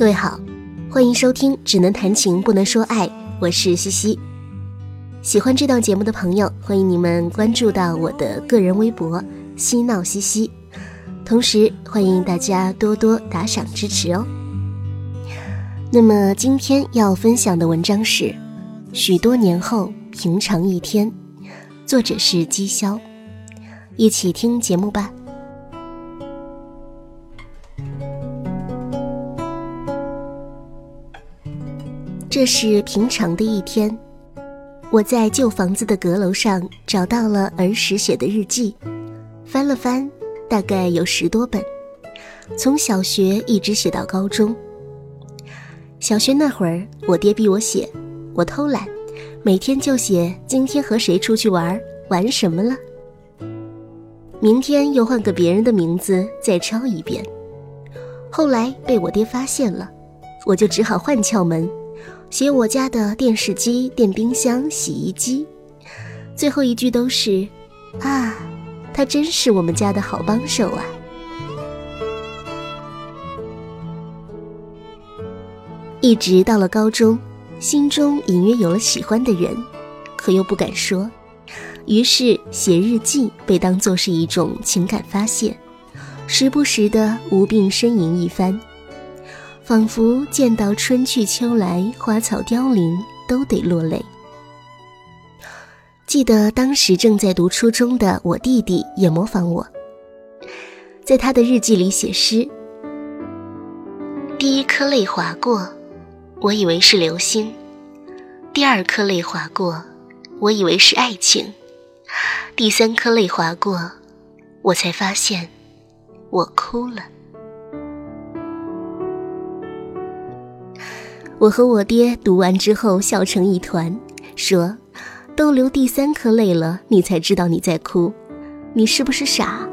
各位好，欢迎收听《只能谈情不能说爱》，我是西西。喜欢这档节目的朋友，欢迎你们关注到我的个人微博“嬉闹西西”，同时欢迎大家多多打赏支持哦。那么今天要分享的文章是《许多年后平常一天》，作者是姬潇，一起听节目吧。这是平常的一天，我在旧房子的阁楼上找到了儿时写的日记，翻了翻，大概有十多本，从小学一直写到高中。小学那会儿，我爹逼我写，我偷懒，每天就写今天和谁出去玩，玩什么了。明天又换个别人的名字再抄一遍。后来被我爹发现了，我就只好换窍门。写我家的电视机、电冰箱、洗衣机，最后一句都是，啊，他真是我们家的好帮手啊！一直到了高中，心中隐约有了喜欢的人，可又不敢说，于是写日记被当作是一种情感发泄，时不时的无病呻吟一番。仿佛见到春去秋来，花草凋零，都得落泪。记得当时正在读初中的我弟弟也模仿我，在他的日记里写诗：第一颗泪划过，我以为是流星；第二颗泪划过，我以为是爱情；第三颗泪划过，我才发现，我哭了。我和我爹读完之后笑成一团，说：“都流第三颗泪了，你才知道你在哭，你是不是傻？”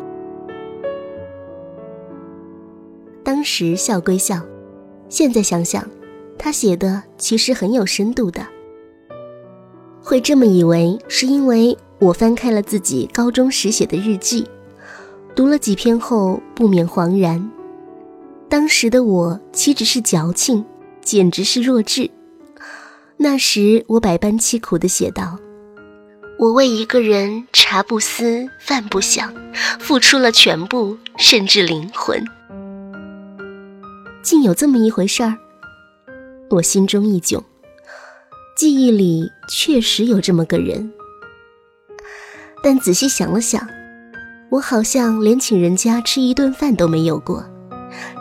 当时笑归笑，现在想想，他写的其实很有深度的。会这么以为，是因为我翻开了自己高中时写的日记，读了几篇后不免恍然，当时的我岂止是矫情。简直是弱智。那时我百般凄苦地写道：“我为一个人茶不思饭不想，付出了全部，甚至灵魂。”竟有这么一回事儿，我心中一窘。记忆里确实有这么个人，但仔细想了想，我好像连请人家吃一顿饭都没有过。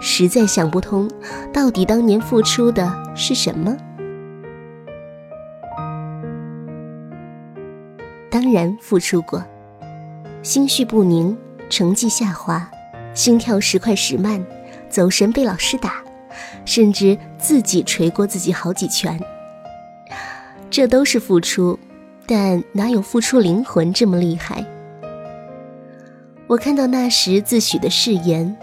实在想不通，到底当年付出的是什么？当然付出过，心绪不宁，成绩下滑，心跳时快时慢，走神被老师打，甚至自己捶过自己好几拳。这都是付出，但哪有付出灵魂这么厉害？我看到那时自诩的誓言。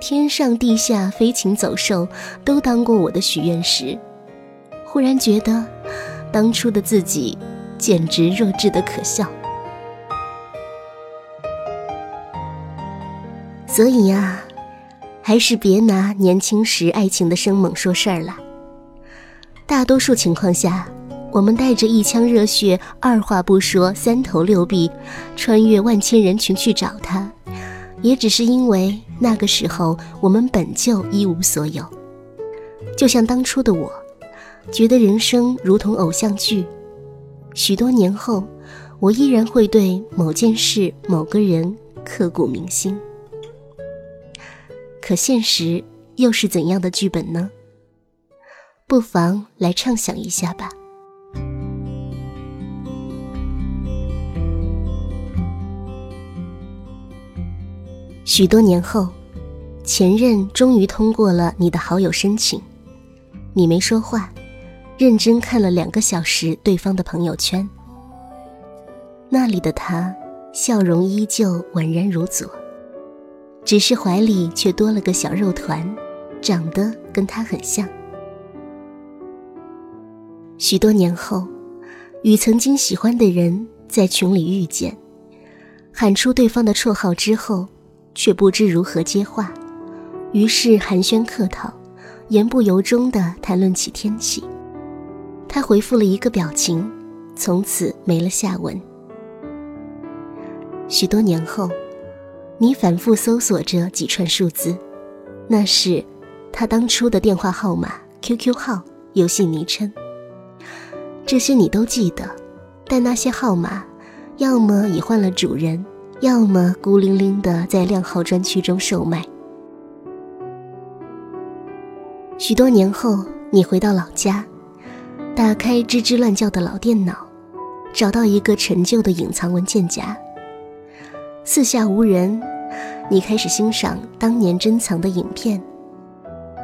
天上地下飞禽走兽都当过我的许愿石，忽然觉得当初的自己简直弱智的可笑。所以呀，还是别拿年轻时爱情的生猛说事儿了。大多数情况下，我们带着一腔热血，二话不说，三头六臂，穿越万千人群去找他。也只是因为那个时候我们本就一无所有，就像当初的我，觉得人生如同偶像剧，许多年后，我依然会对某件事、某个人刻骨铭心。可现实又是怎样的剧本呢？不妨来畅想一下吧。许多年后，前任终于通过了你的好友申请，你没说话，认真看了两个小时对方的朋友圈。那里的他，笑容依旧宛然如昨，只是怀里却多了个小肉团，长得跟他很像。许多年后，与曾经喜欢的人在群里遇见，喊出对方的绰号之后。却不知如何接话，于是寒暄客套，言不由衷地谈论起天气。他回复了一个表情，从此没了下文。许多年后，你反复搜索着几串数字，那是他当初的电话号码、QQ 号、游戏昵称。这些你都记得，但那些号码，要么已换了主人，要么孤零零的在靓号专区中售卖。许多年后，你回到老家。打开吱吱乱叫的老电脑，找到一个陈旧的隐藏文件夹。四下无人，你开始欣赏当年珍藏的影片，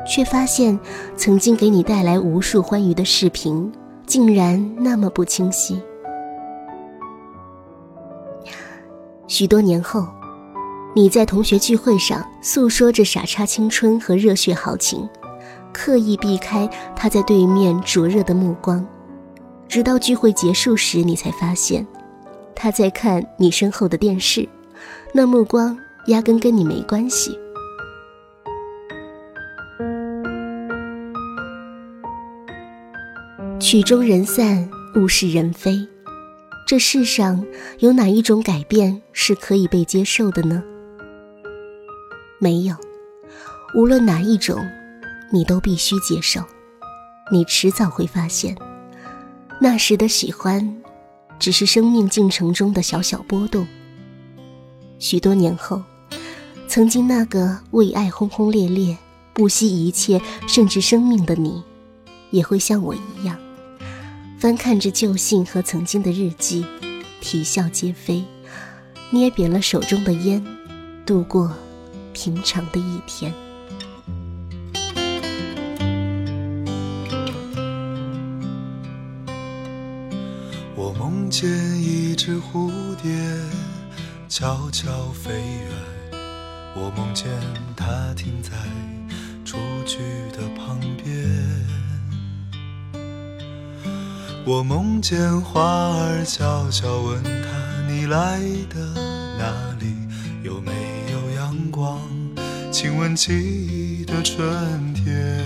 却发现曾经给你带来无数欢愉的视频，竟然那么不清晰。许多年后，你在同学聚会上诉说着傻叉青春和热血豪情。刻意避开他在对面灼热的目光，直到聚会结束时，你才发现他在看你身后的电视，那目光压根跟你没关系。曲终人散，物是人非，这世上有哪一种改变是可以被接受的呢？没有，无论哪一种。你都必须接受，你迟早会发现，那时的喜欢，只是生命进程中的小小波动。许多年后，曾经那个为爱轰轰烈烈、不惜一切甚至生命的你，也会像我一样，翻看着旧信和曾经的日记，啼笑皆非，捏扁了手中的烟，度过平常的一天。我梦见一只蝴蝶悄悄飞远，我梦见它停在我梦见花儿悄悄问它：你来的哪里？有没有阳光？亲吻记忆的春天。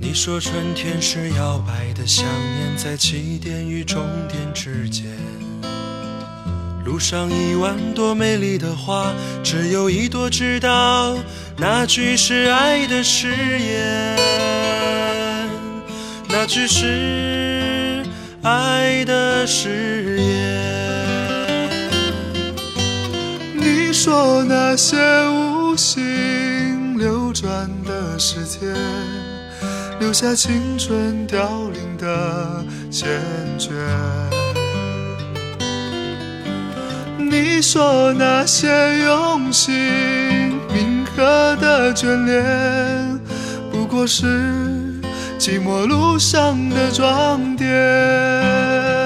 你说春天是摇摆的想念，在起点与终点之间。路上一万朵美丽的花，只有一朵知道那句是爱的誓言，只是爱的誓言。你说那些无心流转的时间。留下青春凋零的缱绻。你说那些用心铭刻的眷恋，不过是寂寞路上的装点。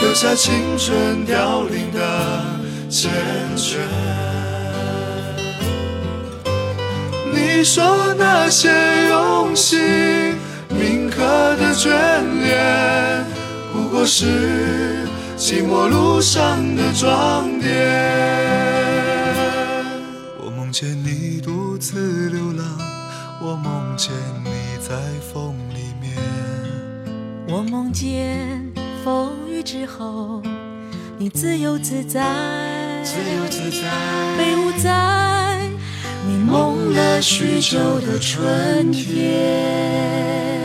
留下青春凋零的缱绻。你说那些用心铭刻的眷恋，不过是寂寞路上的装点。我梦见你独自流浪，我梦见你在风里面。我梦见风雨之后，你自由自在，自由自在，你梦了许久的春天。